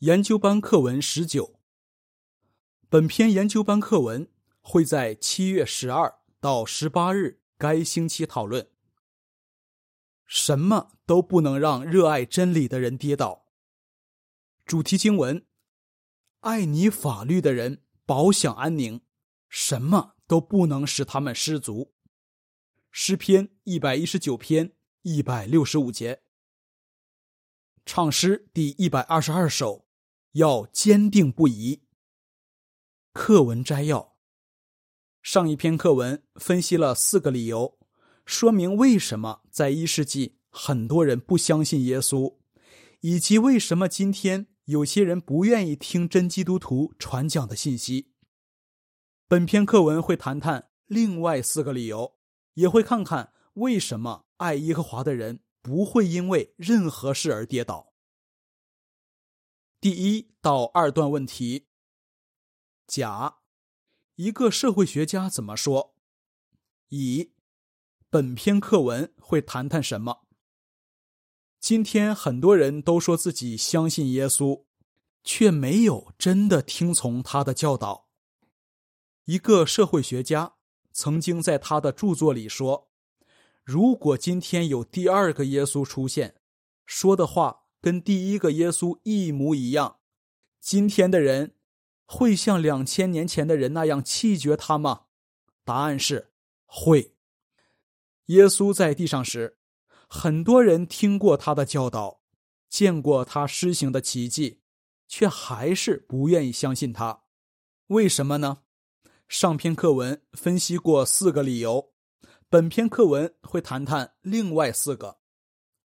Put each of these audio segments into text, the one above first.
研究班课文十九。本篇研究班课文会在七月十二到十八日该星期讨论。什么都不能让热爱真理的人跌倒。主题经文：爱你法律的人保享安宁，什么都不能使他们失足。诗篇一百一十九篇一百六十五节。唱诗第一百二十二首，要坚定不移。课文摘要：上一篇课文分析了四个理由，说明为什么在一世纪很多人不相信耶稣，以及为什么今天有些人不愿意听真基督徒传讲的信息。本篇课文会谈谈另外四个理由，也会看看为什么爱耶和华的人。不会因为任何事而跌倒。第一到二段问题：甲，一个社会学家怎么说？乙，本篇课文会谈谈什么？今天很多人都说自己相信耶稣，却没有真的听从他的教导。一个社会学家曾经在他的著作里说。如果今天有第二个耶稣出现，说的话跟第一个耶稣一模一样，今天的人会像两千年前的人那样弃绝他吗？答案是会。耶稣在地上时，很多人听过他的教导，见过他施行的奇迹，却还是不愿意相信他。为什么呢？上篇课文分析过四个理由。本篇课文会谈谈另外四个，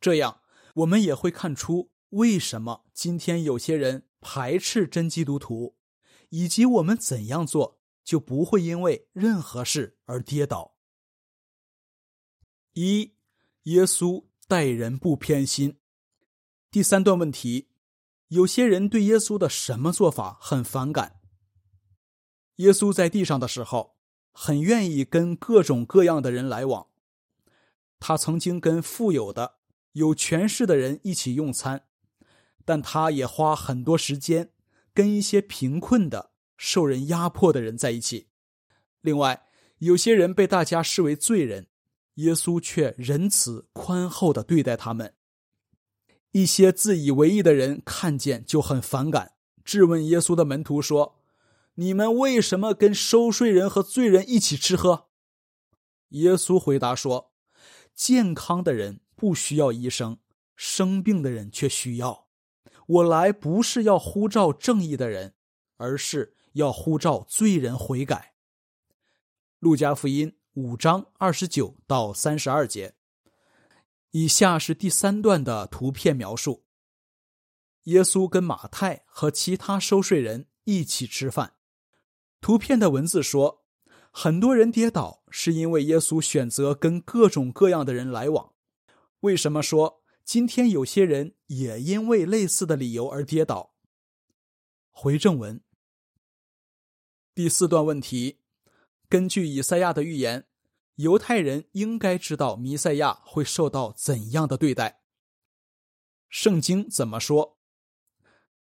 这样我们也会看出为什么今天有些人排斥真基督徒，以及我们怎样做就不会因为任何事而跌倒。一，耶稣待人不偏心。第三段问题，有些人对耶稣的什么做法很反感？耶稣在地上的时候。很愿意跟各种各样的人来往。他曾经跟富有的、有权势的人一起用餐，但他也花很多时间跟一些贫困的、受人压迫的人在一起。另外，有些人被大家视为罪人，耶稣却仁慈宽厚的对待他们。一些自以为意的人看见就很反感，质问耶稣的门徒说。你们为什么跟收税人和罪人一起吃喝？耶稣回答说：“健康的人不需要医生，生病的人却需要。我来不是要呼召正义的人，而是要呼召罪人悔改。”路加福音五章二十九到三十二节。以下是第三段的图片描述：耶稣跟马太和其他收税人一起吃饭。图片的文字说，很多人跌倒是因为耶稣选择跟各种各样的人来往。为什么说今天有些人也因为类似的理由而跌倒？回正文。第四段问题：根据以赛亚的预言，犹太人应该知道弥赛亚会受到怎样的对待？圣经怎么说？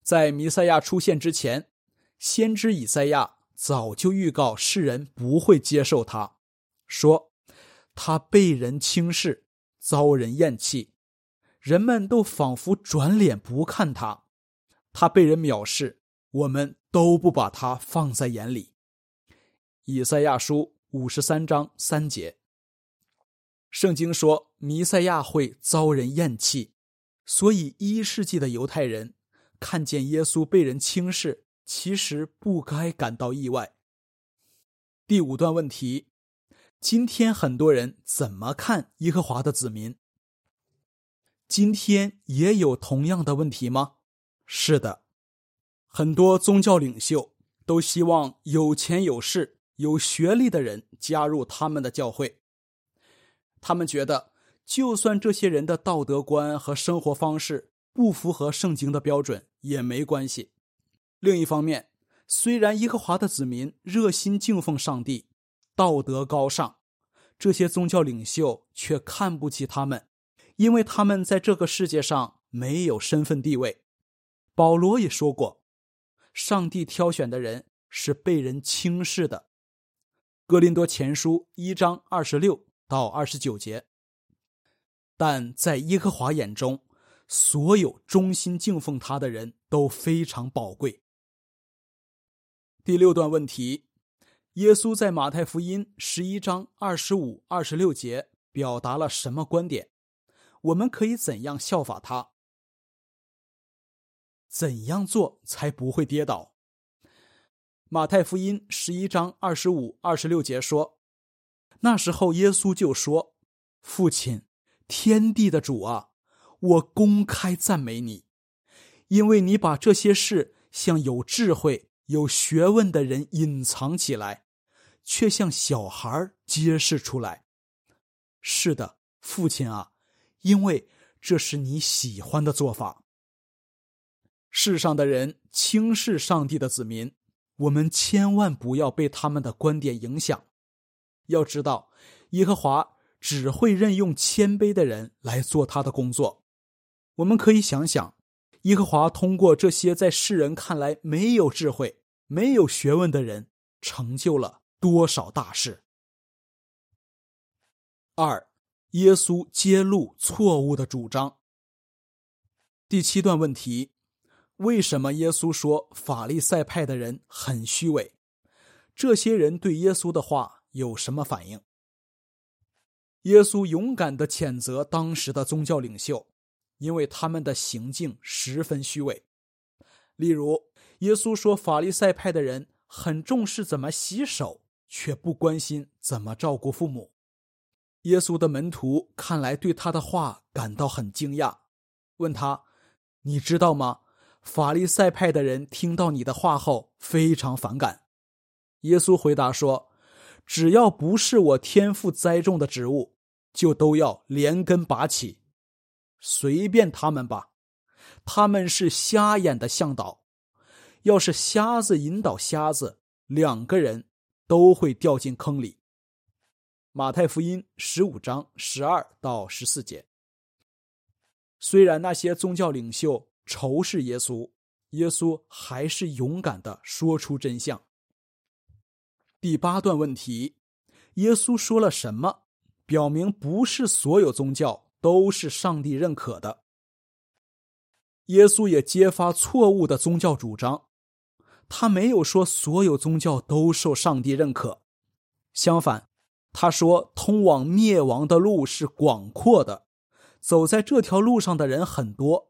在弥赛亚出现之前，先知以赛亚。早就预告世人不会接受他，说他被人轻视，遭人厌弃，人们都仿佛转脸不看他，他被人藐视，我们都不把他放在眼里。以赛亚书五十三章三节，圣经说弥赛亚会遭人厌弃，所以一世纪的犹太人看见耶稣被人轻视。其实不该感到意外。第五段问题：今天很多人怎么看耶和华的子民？今天也有同样的问题吗？是的，很多宗教领袖都希望有钱有势、有学历的人加入他们的教会。他们觉得，就算这些人的道德观和生活方式不符合圣经的标准，也没关系。另一方面，虽然耶和华的子民热心敬奉上帝，道德高尚，这些宗教领袖却看不起他们，因为他们在这个世界上没有身份地位。保罗也说过，上帝挑选的人是被人轻视的。哥林多前书一章二十六到二十九节。但在耶和华眼中，所有忠心敬奉他的人都非常宝贵。第六段问题：耶稣在马太福音十一章二十五、二十六节表达了什么观点？我们可以怎样效法他？怎样做才不会跌倒？马太福音十一章二十五、二十六节说：“那时候，耶稣就说：‘父亲，天地的主啊，我公开赞美你，因为你把这些事向有智慧、有学问的人隐藏起来，却向小孩揭示出来。是的，父亲啊，因为这是你喜欢的做法。世上的人轻视上帝的子民。’”我们千万不要被他们的观点影响。要知道，耶和华只会任用谦卑的人来做他的工作。我们可以想想，耶和华通过这些在世人看来没有智慧、没有学问的人，成就了多少大事。二，耶稣揭露错误的主张。第七段问题。为什么耶稣说法利赛派的人很虚伪？这些人对耶稣的话有什么反应？耶稣勇敢的谴责当时的宗教领袖，因为他们的行径十分虚伪。例如，耶稣说法利赛派的人很重视怎么洗手，却不关心怎么照顾父母。耶稣的门徒看来对他的话感到很惊讶，问他：“你知道吗？”法利赛派的人听到你的话后非常反感。耶稣回答说：“只要不是我天父栽种的植物，就都要连根拔起，随便他们吧。他们是瞎眼的向导，要是瞎子引导瞎子，两个人都会掉进坑里。”马太福音十五章十二到十四节。虽然那些宗教领袖。仇视耶稣，耶稣还是勇敢的说出真相。第八段问题：耶稣说了什么，表明不是所有宗教都是上帝认可的？耶稣也揭发错误的宗教主张，他没有说所有宗教都受上帝认可，相反，他说通往灭亡的路是广阔的，走在这条路上的人很多。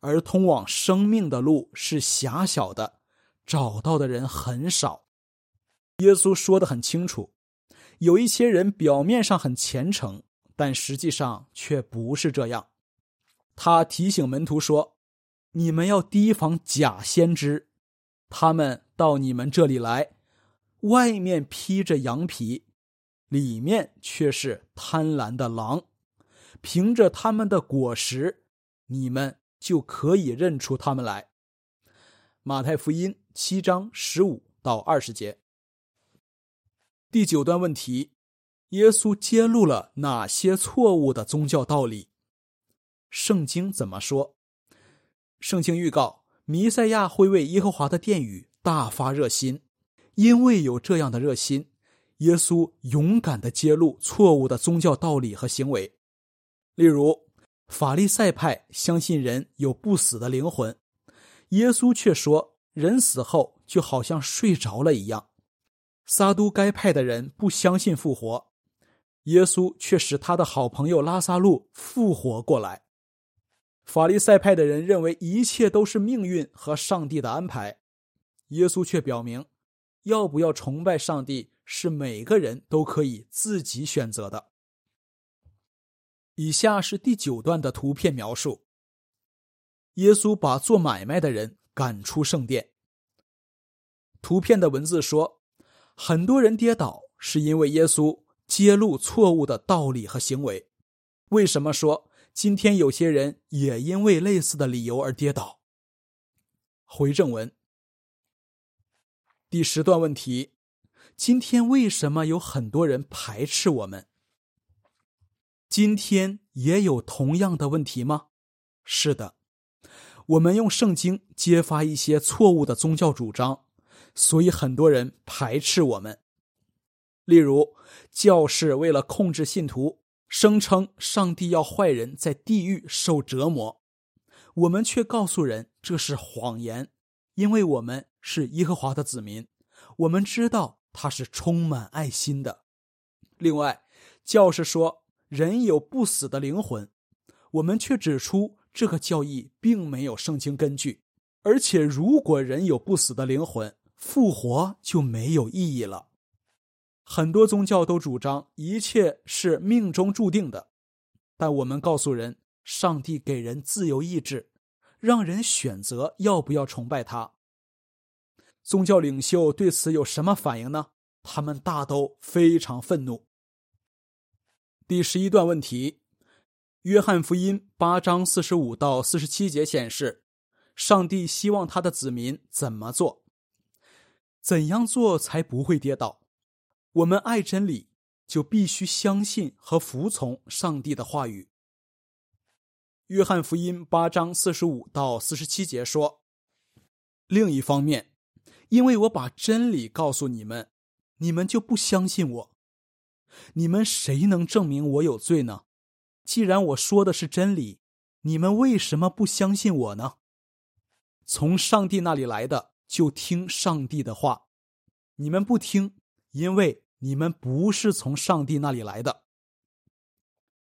而通往生命的路是狭小的，找到的人很少。耶稣说的很清楚，有一些人表面上很虔诚，但实际上却不是这样。他提醒门徒说：“你们要提防假先知，他们到你们这里来，外面披着羊皮，里面却是贪婪的狼。凭着他们的果实，你们。”就可以认出他们来。马太福音七章十五到二十节。第九段问题：耶稣揭露了哪些错误的宗教道理？圣经怎么说？圣经预告弥赛亚会为耶和华的殿宇大发热心，因为有这样的热心，耶稣勇敢的揭露错误的宗教道理和行为，例如。法利赛派相信人有不死的灵魂，耶稣却说人死后就好像睡着了一样。撒都该派的人不相信复活，耶稣却使他的好朋友拉萨路复活过来。法利赛派的人认为一切都是命运和上帝的安排，耶稣却表明，要不要崇拜上帝是每个人都可以自己选择的。以下是第九段的图片描述：耶稣把做买卖的人赶出圣殿。图片的文字说，很多人跌倒是因为耶稣揭露错误的道理和行为。为什么说今天有些人也因为类似的理由而跌倒？回正文。第十段问题：今天为什么有很多人排斥我们？今天也有同样的问题吗？是的，我们用圣经揭发一些错误的宗教主张，所以很多人排斥我们。例如，教士为了控制信徒，声称上帝要坏人在地狱受折磨，我们却告诉人这是谎言，因为我们是耶和华的子民，我们知道他是充满爱心的。另外，教士说人有不死的灵魂，我们却指出这个教义并没有圣经根据，而且如果人有不死的灵魂，复活就没有意义了。很多宗教都主张一切是命中注定的，但我们告诉人，上帝给人自由意志，让人选择要不要崇拜他。宗教领袖对此有什么反应呢？他们大都非常愤怒。第十一段问题：约翰福音八章四十五到四十七节显示，上帝希望他的子民怎么做？怎样做才不会跌倒？我们爱真理，就必须相信和服从上帝的话语。约翰福音八章四十五到四十七节说：“另一方面，因为我把真理告诉你们，你们就不相信我。你们谁能证明我有罪呢？既然我说的是真理，你们为什么不相信我呢？从上帝那里来的，就听上帝的话；你们不听，因为。”你们不是从上帝那里来的。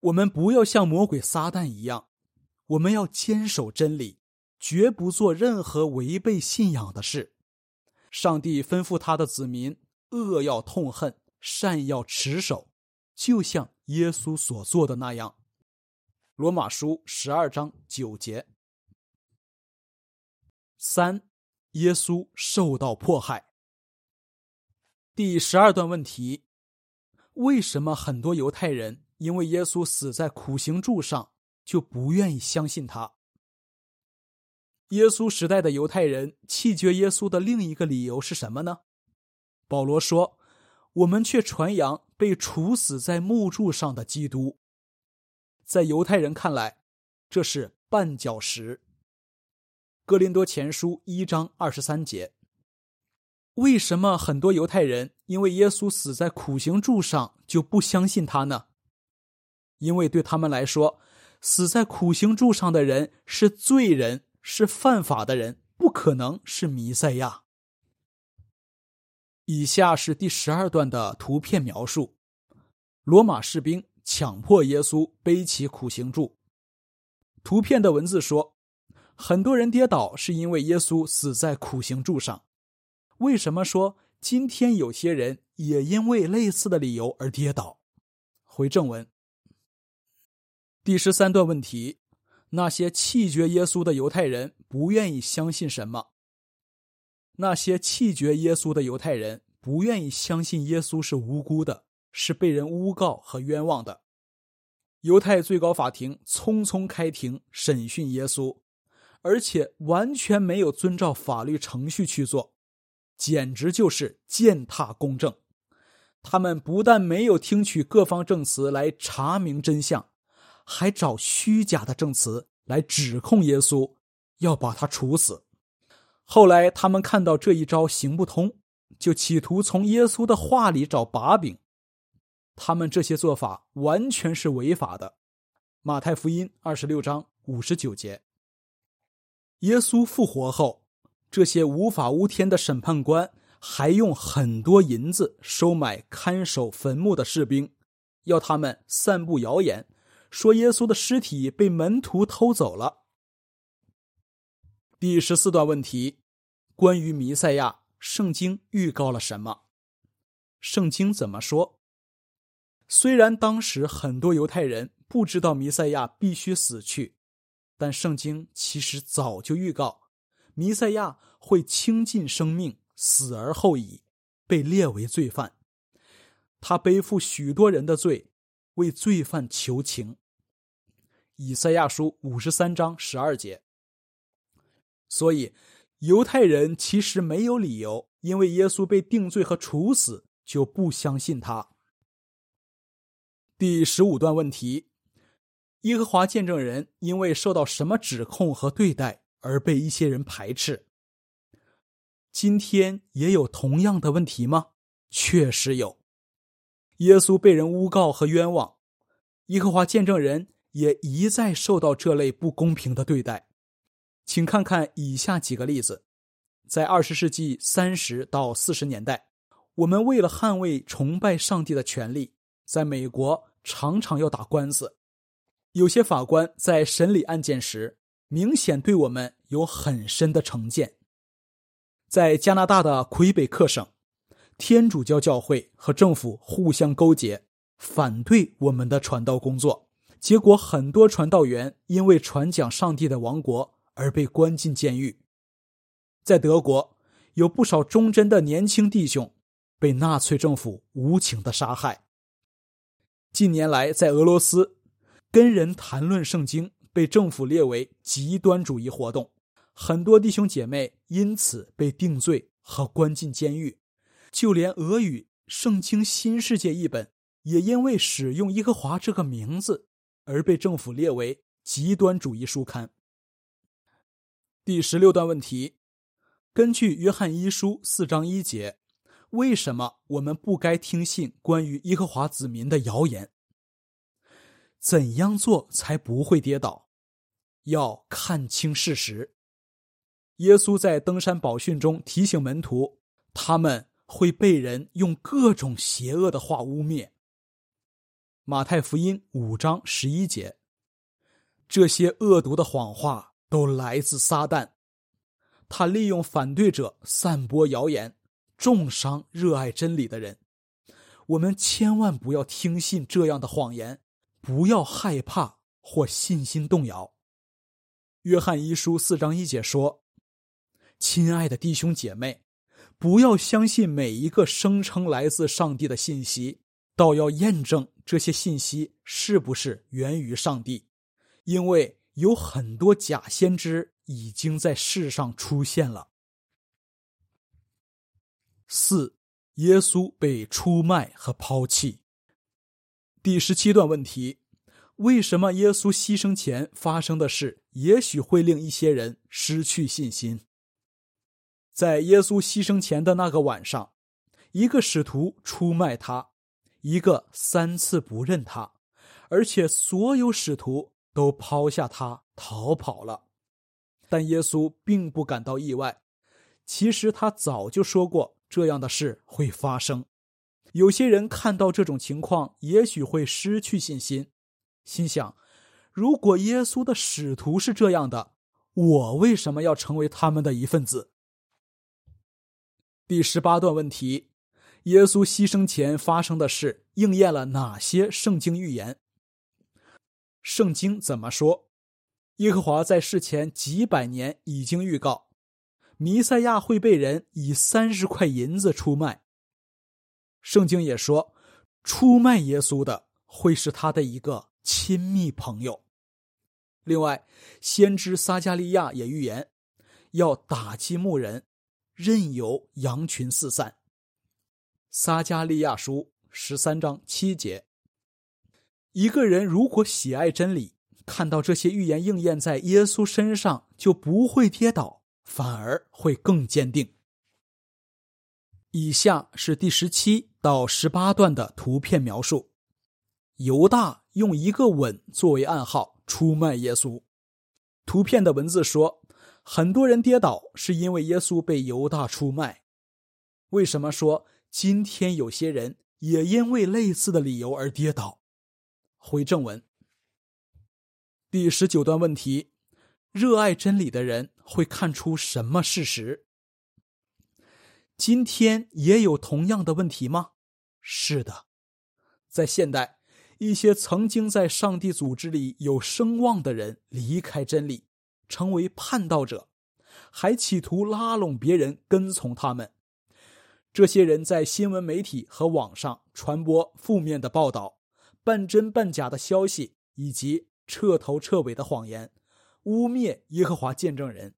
我们不要像魔鬼撒旦一样，我们要坚守真理，绝不做任何违背信仰的事。上帝吩咐他的子民：恶要痛恨，善要持守，就像耶稣所做的那样。罗马书十二章九节。三，耶稣受到迫害。第十二段问题：为什么很多犹太人因为耶稣死在苦行柱上就不愿意相信他？耶稣时代的犹太人弃绝耶稣的另一个理由是什么呢？保罗说：“我们却传扬被处死在木柱上的基督。”在犹太人看来，这是绊脚石。哥林多前书一章二十三节。为什么很多犹太人因为耶稣死在苦行柱上就不相信他呢？因为对他们来说，死在苦行柱上的人是罪人，是犯法的人，不可能是弥赛亚。以下是第十二段的图片描述：罗马士兵强迫耶稣背起苦行柱。图片的文字说，很多人跌倒是因为耶稣死在苦行柱上。为什么说今天有些人也因为类似的理由而跌倒？回正文。第十三段问题：那些弃绝耶稣的犹太人不愿意相信什么？那些弃绝耶稣的犹太人不愿意相信耶稣是无辜的，是被人诬告和冤枉的。犹太最高法庭匆匆开庭审讯耶稣，而且完全没有遵照法律程序去做。简直就是践踏公正！他们不但没有听取各方证词来查明真相，还找虚假的证词来指控耶稣，要把他处死。后来他们看到这一招行不通，就企图从耶稣的话里找把柄。他们这些做法完全是违法的。马太福音二十六章五十九节。耶稣复活后。这些无法无天的审判官还用很多银子收买看守坟墓的士兵，要他们散布谣言，说耶稣的尸体被门徒偷走了。第十四段问题：关于弥赛亚，圣经预告了什么？圣经怎么说？虽然当时很多犹太人不知道弥赛亚必须死去，但圣经其实早就预告。弥赛亚会倾尽生命，死而后已，被列为罪犯。他背负许多人的罪，为罪犯求情。以赛亚书五十三章十二节。所以，犹太人其实没有理由，因为耶稣被定罪和处死，就不相信他。第十五段问题：耶和华见证人因为受到什么指控和对待？而被一些人排斥。今天也有同样的问题吗？确实有。耶稣被人诬告和冤枉，耶和华见证人也一再受到这类不公平的对待。请看看以下几个例子：在二十世纪三十到四十年代，我们为了捍卫崇拜上帝的权利，在美国常常要打官司。有些法官在审理案件时，明显对我们有很深的成见。在加拿大的魁北克省，天主教教会和政府互相勾结，反对我们的传道工作。结果，很多传道员因为传讲上帝的王国而被关进监狱。在德国，有不少忠贞的年轻弟兄被纳粹政府无情的杀害。近年来，在俄罗斯，跟人谈论圣经被政府列为极端主义活动。很多弟兄姐妹因此被定罪和关进监狱，就连俄语《圣经新世界》一本也因为使用“耶和华”这个名字而被政府列为极端主义书刊。第十六段问题：根据《约翰一书》四章一节，为什么我们不该听信关于耶和华子民的谣言？怎样做才不会跌倒？要看清事实。耶稣在登山宝训中提醒门徒，他们会被人用各种邪恶的话污蔑。马太福音五章十一节，这些恶毒的谎话都来自撒旦，他利用反对者散播谣言，重伤热爱真理的人。我们千万不要听信这样的谎言，不要害怕或信心动摇。约翰一书四章一节说。亲爱的弟兄姐妹，不要相信每一个声称来自上帝的信息，倒要验证这些信息是不是源于上帝，因为有很多假先知已经在世上出现了。四，耶稣被出卖和抛弃。第十七段问题：为什么耶稣牺牲前发生的事，也许会令一些人失去信心？在耶稣牺牲前的那个晚上，一个使徒出卖他，一个三次不认他，而且所有使徒都抛下他逃跑了。但耶稣并不感到意外，其实他早就说过这样的事会发生。有些人看到这种情况，也许会失去信心，心想：如果耶稣的使徒是这样的，我为什么要成为他们的一份子？第十八段问题：耶稣牺牲前发生的事应验了哪些圣经预言？圣经怎么说？耶和华在世前几百年已经预告，弥赛亚会被人以三十块银子出卖。圣经也说，出卖耶稣的会是他的一个亲密朋友。另外，先知撒加利亚也预言，要打击牧人。任由羊群四散。撒加利亚书十三章七节。一个人如果喜爱真理，看到这些预言应验在耶稣身上，就不会跌倒，反而会更坚定。以下是第十七到十八段的图片描述：犹大用一个吻作为暗号出卖耶稣。图片的文字说。很多人跌倒是因为耶稣被犹大出卖。为什么说今天有些人也因为类似的理由而跌倒？回正文。第十九段问题：热爱真理的人会看出什么事实？今天也有同样的问题吗？是的，在现代，一些曾经在上帝组织里有声望的人离开真理。成为叛道者，还企图拉拢别人跟从他们。这些人在新闻媒体和网上传播负面的报道、半真半假的消息以及彻头彻尾的谎言，污蔑耶和华见证人。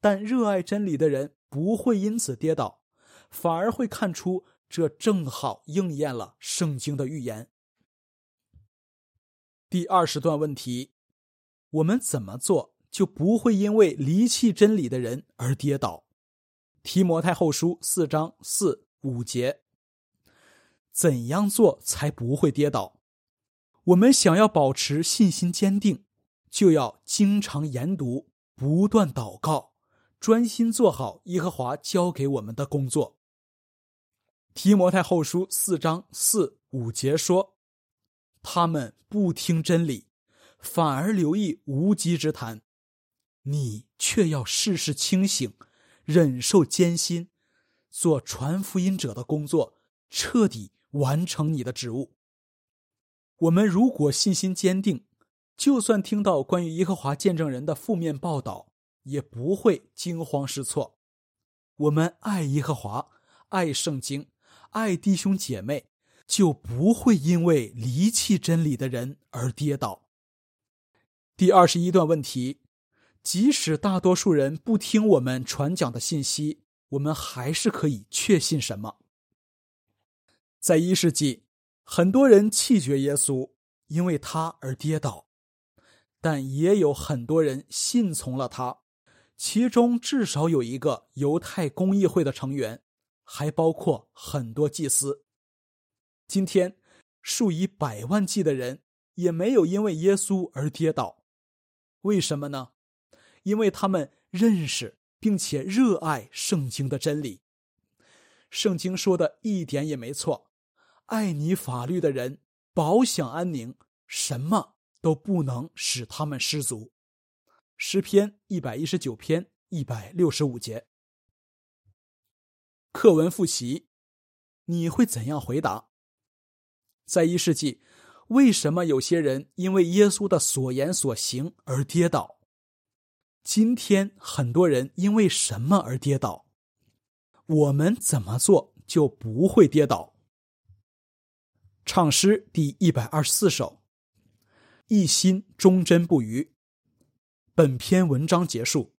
但热爱真理的人不会因此跌倒，反而会看出这正好应验了圣经的预言。第二十段问题：我们怎么做？就不会因为离弃真理的人而跌倒。提摩太后书四章四五节。怎样做才不会跌倒？我们想要保持信心坚定，就要经常研读，不断祷告，专心做好耶和华交给我们的工作。提摩太后书四章四五节说：“他们不听真理，反而留意无稽之谈。你却要事事清醒，忍受艰辛，做传福音者的工作，彻底。”完成你的职务。我们如果信心坚定，就算听到关于耶和华见证人的负面报道，也不会惊慌失措。我们爱耶和华，爱圣经，爱弟兄姐妹，就不会因为离弃真理的人而跌倒。第二十一段问题：即使大多数人不听我们传讲的信息，我们还是可以确信什么？在一世纪，很多人弃绝耶稣，因为他而跌倒，但也有很多人信从了他，其中至少有一个犹太公议会的成员，还包括很多祭司。今天，数以百万计的人也没有因为耶稣而跌倒，为什么呢？因为他们认识并且热爱圣经的真理。圣经说的一点也没错。爱你法律的人，保享安宁，什么都不能使他们失足。诗篇一百一十九篇一百六十五节。课文复习，你会怎样回答？在一世纪，为什么有些人因为耶稣的所言所行而跌倒？今天很多人因为什么而跌倒？我们怎么做就不会跌倒？唱诗第一百二十四首，一心忠贞不渝。本篇文章结束。